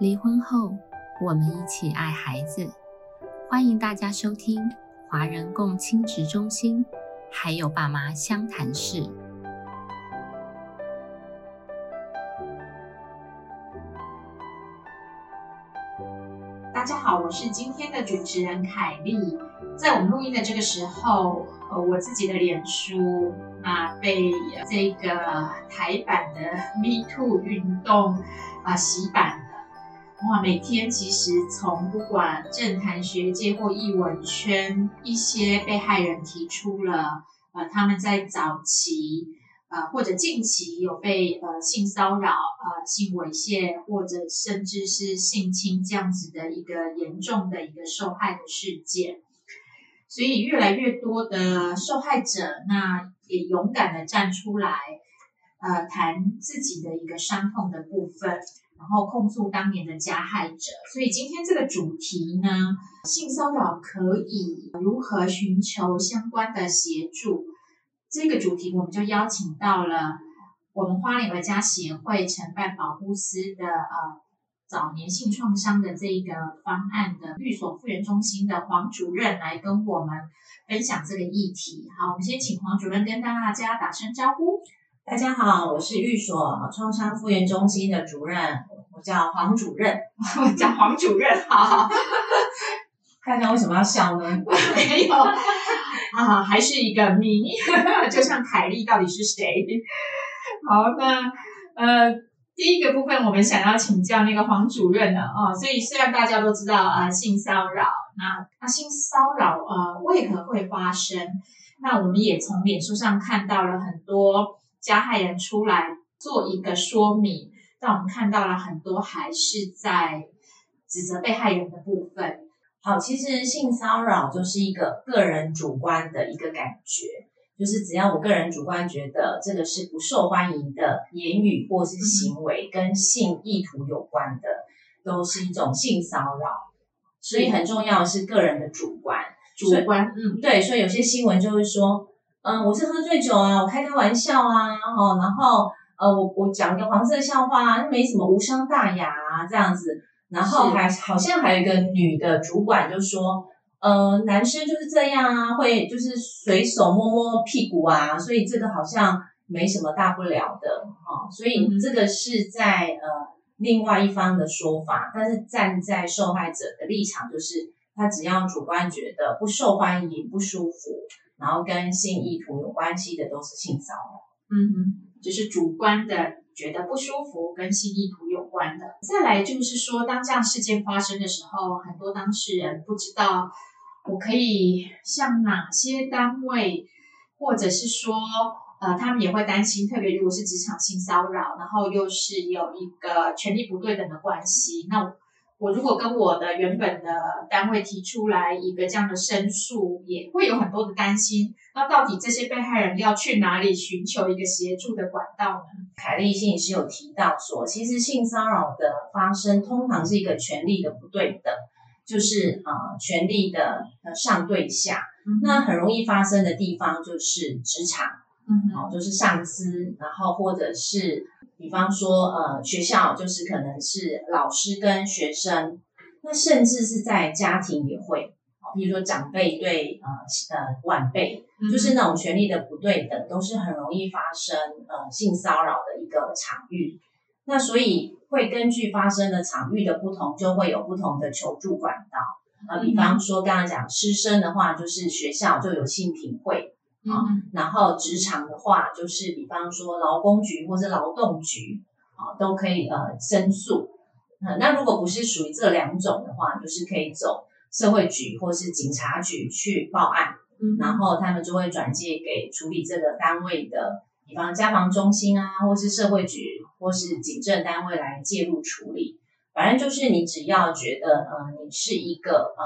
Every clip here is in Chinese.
离婚后，我们一起爱孩子。欢迎大家收听华人共亲职中心，还有爸妈相谈室。大家好，我是今天的主持人凯丽。在我们录音的这个时候，呃，我自己的脸书啊被这个台版的 Me Too 运动啊洗版。哇，每天其实从不管政坛学界或艺文圈，一些被害人提出了呃他们在早期呃或者近期有被呃性骚扰、呃性猥亵或者甚至是性侵这样子的一个严重的一个受害的事件。所以越来越多的受害者，那也勇敢的站出来，呃，谈自己的一个伤痛的部分，然后控诉当年的加害者。所以今天这个主题呢，性骚扰可以如何寻求相关的协助？这个主题我们就邀请到了我们花莲儿家协会承办保护司的呃。早年性创伤的这一个方案的律所复原中心的黄主任来跟我们分享这个议题。好，我们先请黄主任跟大家打声招呼。大家好，我是律所创伤复原中心的主任，我叫黄主任。我叫黄主任，好。看看为什么要笑呢？没有啊，还是一个谜，就像凯莉到底是谁？好，那呃。第一个部分，我们想要请教那个黄主任的哦，所以虽然大家都知道啊，性骚扰，那那性骚扰呃为何会发生？那我们也从脸书上看到了很多加害人出来做一个说明，但我们看到了很多还是在指责被害人的部分。好，其实性骚扰就是一个个人主观的一个感觉。就是只要我个人主观觉得这个是不受欢迎的言语或是行为，跟性意图有关的，都是一种性骚扰。所以很重要的是个人的主观，主观，嗯，对。所以有些新闻就会说，嗯，我是喝醉酒啊，我开开玩笑啊，哦，然后呃，我我讲一个黄色笑话啊，没什么无伤大雅啊，这样子。然后还好像还有一个女的主管就说。呃，男生就是这样啊，会就是随手摸摸屁股啊，所以这个好像没什么大不了的哈。所以这个是在呃另外一方的说法，但是站在受害者的立场，就是他只要主观觉得不受欢迎、不舒服，然后跟性意图有关系的，都是性骚扰。嗯哼，就是主观的觉得不舒服跟性意图有关的。再来就是说，当这样事件发生的时候，很多当事人不知道。我可以向哪些单位，或者是说，呃，他们也会担心，特别如果是职场性骚扰，然后又是有一个权力不对等的关系，那我我如果跟我的原本的单位提出来一个这样的申诉，也会有很多的担心。那到底这些被害人要去哪里寻求一个协助的管道呢？凯丽信是有提到说，其实性骚扰的发生通常是一个权利的不对等。就是呃，权力的呃上对下，那很容易发生的地方就是职场，嗯，哦，就是上司，然后或者是比方说呃学校，就是可能是老师跟学生，那甚至是在家庭也会，比如说长辈对呃呃晚辈，就是那种权力的不对等，都是很容易发生呃性骚扰的一个场域。那所以会根据发生的场域的不同，就会有不同的求助管道。呃，比方说刚刚讲师生的话，就是学校就有性平会啊。然后职场的话，就是比方说劳工局或者劳动局啊，都可以呃申诉。那如果不是属于这两种的话，就是可以走社会局或是警察局去报案。嗯，然后他们就会转介给处理这个单位的。比方家防中心啊，或是社会局，或是警政单位来介入处理。反正就是你只要觉得，呃，你是一个呃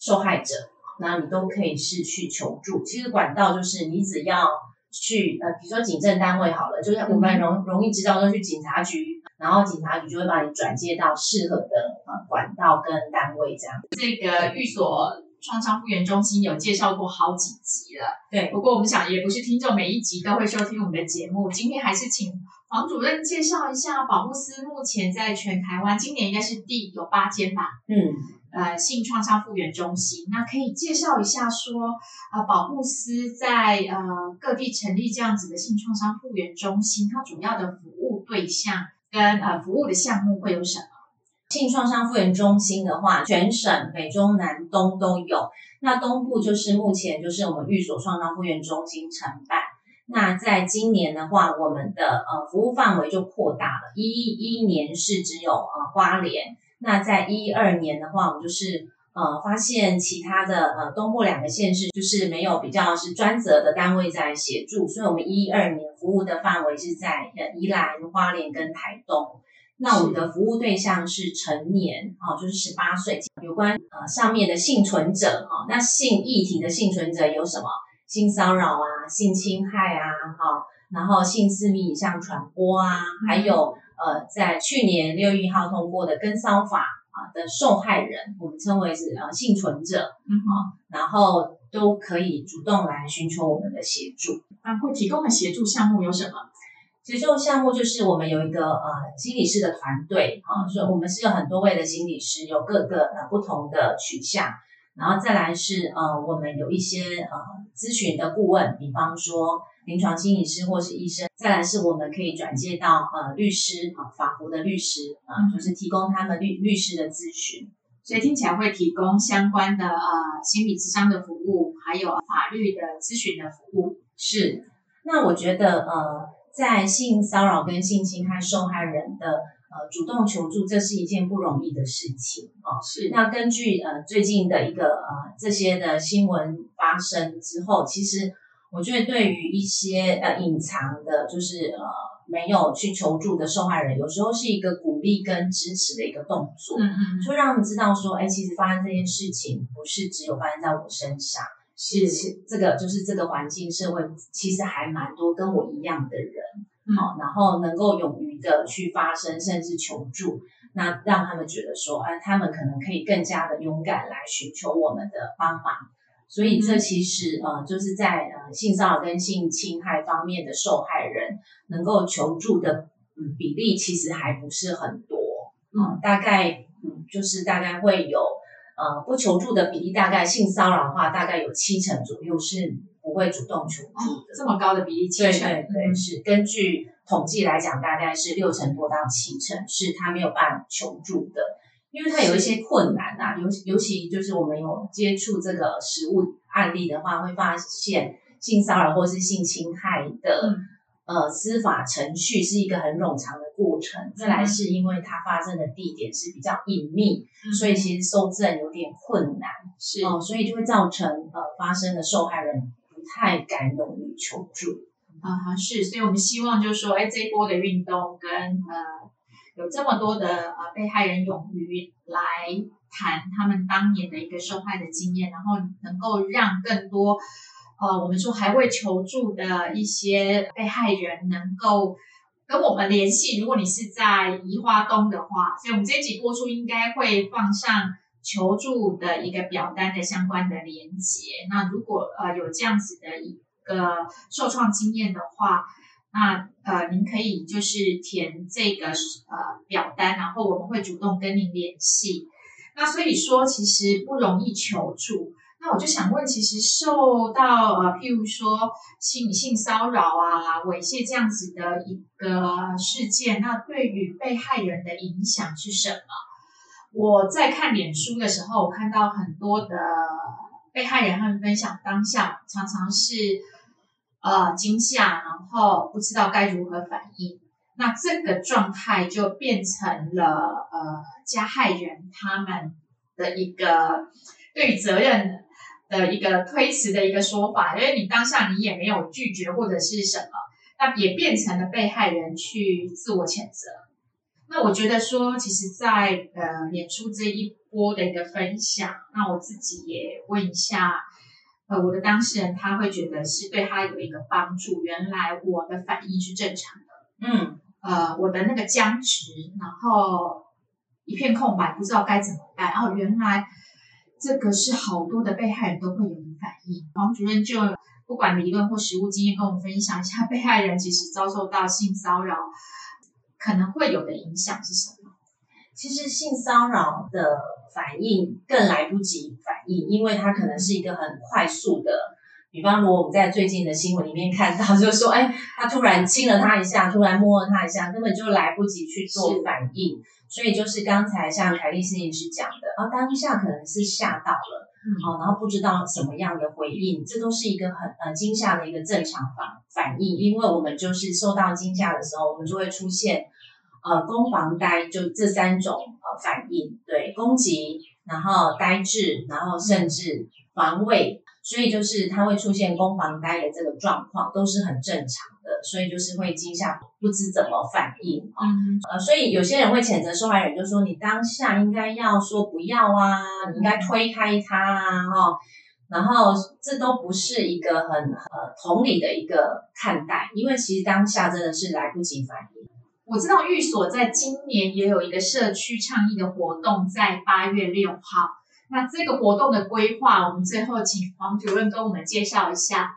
受害者，那你都可以是去求助。其实管道就是你只要去，呃，比如说警政单位好了，就是我们容容易知道说去警察局，然后警察局就会把你转接到适合的呃管道跟单位这样。这个寓所创伤复原中心有介绍过好几集了。对，不过我们想也不是听众每一集都会收听我们的节目，今天还是请黄主任介绍一下保护司目前在全台湾，今年应该是第有八间吧。嗯。呃，性创伤复原中心，那可以介绍一下说，呃，保护司在呃各地成立这样子的性创伤复原中心，它主要的服务对象跟呃服务的项目会有什么？性创伤复原中心的话，全省北中南东都有。那东部就是目前就是我们寓所创伤复原中心承办。那在今年的话，我们的呃服务范围就扩大了，一一年是只有呃花莲。那在一二年的话，我们就是呃发现其他的呃东部两个县市就是没有比较是专责的单位在协助，所以我们一二年服务的范围是在呃宜兰花莲跟台东。那我们的服务对象是成年哦，就是十八岁。有关呃上面的幸存者哈，那性议题的幸存者有什么？性骚扰啊，性侵害啊，哈，然后性私密影像传播啊，还有。呃，在去年六月一号通过的跟骚法啊的受害人，我们称为是呃幸存者，嗯啊，然后都可以主动来寻求我们的协助。那会提供的协助项目有什么？协助项目就是我们有一个呃心理师的团队啊，所以我们是有很多位的心理师，有各个呃不同的取向。然后再来是呃，我们有一些呃咨询的顾问，比方说临床心理师或是医生。再来是我们可以转接到呃律师啊，法服的律师啊，就是提供他们律律师的咨询。所以听起来会提供相关的呃心理咨商的服务，还有法律的咨询的服务。是。那我觉得呃，在性骚扰跟性侵害受害人的。呃，主动求助，这是一件不容易的事情哦。是。那根据呃最近的一个呃这些的新闻发生之后，其实我觉得对于一些呃隐藏的，就是呃没有去求助的受害人，有时候是一个鼓励跟支持的一个动作。嗯嗯。就让他们知道说，哎，其实发生这件事情不是只有发生在我身上，是这个就是这个环境社会其实还蛮多跟我一样的人。好，然后能够勇于的去发声，甚至求助，那让他们觉得说，哎，他们可能可以更加的勇敢来寻求我们的帮忙。所以这其实呃，就是在呃性骚扰跟性侵害方面的受害人能够求助的嗯比例其实还不是很多，嗯，大概嗯就是大概会有呃不求助的比例，大概性骚扰的话大概有七成左右是。不会主动求助的，这么高的比例，对对对，是根据统计来讲，大概是六成多到七成，是他没有办法求助的，因为他有一些困难呐，尤尤其就是我们有接触这个实物案例的话，会发现性骚扰或是性侵害的呃司法程序是一个很冗长的过程，再来是因为它发生的地点是比较隐秘，所以其实搜证有点困难，是。哦，所以就会造成呃发生的受害人不。太敢勇于求助。啊，是，所以我们希望就是说，哎，这一波的运动跟呃，有这么多的呃被害人勇于来谈他们当年的一个受害的经验，然后能够让更多呃，我们说还未求助的一些被害人能够跟我们联系。如果你是在宜花东的话，所以我们这一集播出应该会放上。求助的一个表单的相关的连接，那如果呃有这样子的一个受创经验的话，那呃您可以就是填这个呃表单，然后我们会主动跟您联系。那所以说其实不容易求助。那我就想问，其实受到呃譬如说性性骚扰啊、猥亵这样子的一个事件，那对于被害人的影响是什么？我在看脸书的时候，我看到很多的被害人他们分享当下常常是呃惊吓，然后不知道该如何反应。那这个状态就变成了呃加害人他们的一个对责任的一个推辞的一个说法，因为你当下你也没有拒绝或者是什么，那也变成了被害人去自我谴责。那我觉得说，其实，在呃，演出这一波的一个分享，那我自己也问一下，呃，我的当事人他会觉得是对他有一个帮助。原来我的反应是正常的，嗯，呃，我的那个僵直，然后一片空白，不知道该怎么办。然后原来这个是好多的被害人都会有的反应。黄主任就不管理论或实务经验，跟我们分享一下，被害人其实遭受到性骚扰可能会有的影响是什么？其实性骚扰的反应更来不及反应，因为它可能是一个很快速的。比方说，我们在最近的新闻里面看到，就是说，哎，他突然亲了他一下，突然摸了他一下，根本就来不及去做反应。所以就是刚才像凯丽心理师讲的，啊，当下可能是吓到了，哦，然后不知道什么样的回应，这都是一个很呃惊吓的一个正常反反应，因为我们就是受到惊吓的时候，我们就会出现呃攻防呆，就这三种呃反应，对，攻击，然后呆滞，然后甚至防卫。所以就是它会出现攻防呆的这个状况，都是很正常的。所以就是会惊吓，不知怎么反应啊。呃，所以有些人会谴责受害人，就说你当下应该要说不要啊，你应该推开他啊，哈。然后这都不是一个很呃同理的一个看待，因为其实当下真的是来不及反应。我知道寓所在今年也有一个社区倡议的活动，在八月六号。那这个活动的规划，我们最后请黄主任跟我们介绍一下。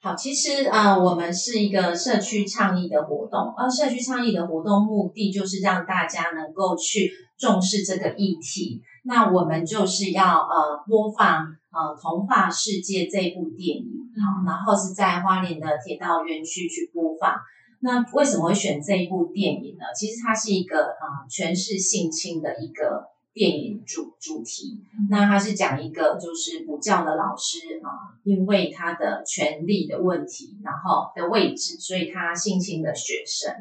好，其实呃，我们是一个社区倡议的活动，而社区倡议的活动目的就是让大家能够去重视这个议题。那我们就是要呃播放呃《童话世界》这部电影，好，然后是在花莲的铁道园区去播放。那为什么会选这一部电影呢？其实它是一个啊诠释性侵的一个。电影主主题，那他是讲一个就是补教的老师啊，因为他的权力的问题，然后的位置，所以他性侵的学生。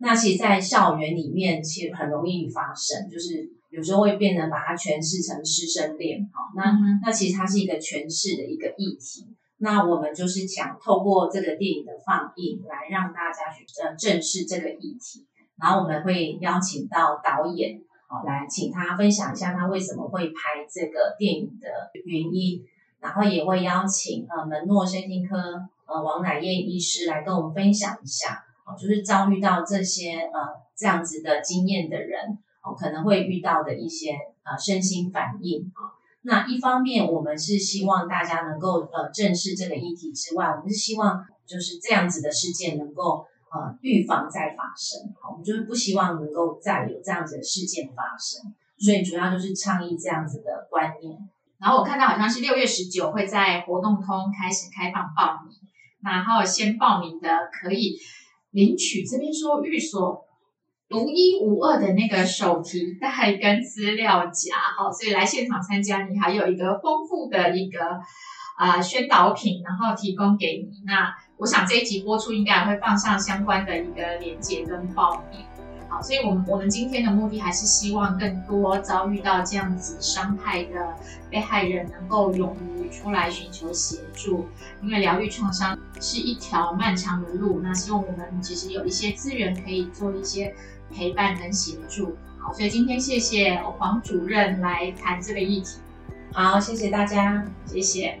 那其实，在校园里面，其实很容易发生，就是有时候会变得把它诠释成师生恋。好，那那其实它是一个诠释的一个议题。那我们就是想透过这个电影的放映，来让大家去呃正视这个议题。然后我们会邀请到导演。好，来请他分享一下他为什么会拍这个电影的原因，然后也会邀请呃门诺身心科呃王乃燕医师来跟我们分享一下，哦，就是遭遇到这些呃这样子的经验的人，哦可能会遇到的一些呃身心反应啊。那一方面我们是希望大家能够呃正视这个议题之外，我们是希望就是这样子的事件能够。呃，预防再发生，我们就是不希望能够再有这样子的事件发生，所以主要就是倡议这样子的观念。然后我看到好像是六月十九会在活动通开始开放报名，然后先报名的可以领取这边说寓所独一无二的那个手提袋跟资料夹，好，所以来现场参加你还有一个丰富的一个啊宣导品，然后提供给你那。我想这一集播出应该会放上相关的一个连接跟报名，好，所以我们我们今天的目的还是希望更多遭遇到这样子伤害的被害人能够勇于出来寻求协助，因为疗愈创伤是一条漫长的路，那希望我们其实有一些资源可以做一些陪伴跟协助，好，所以今天谢谢黄主任来谈这个议题，好，谢谢大家，谢谢。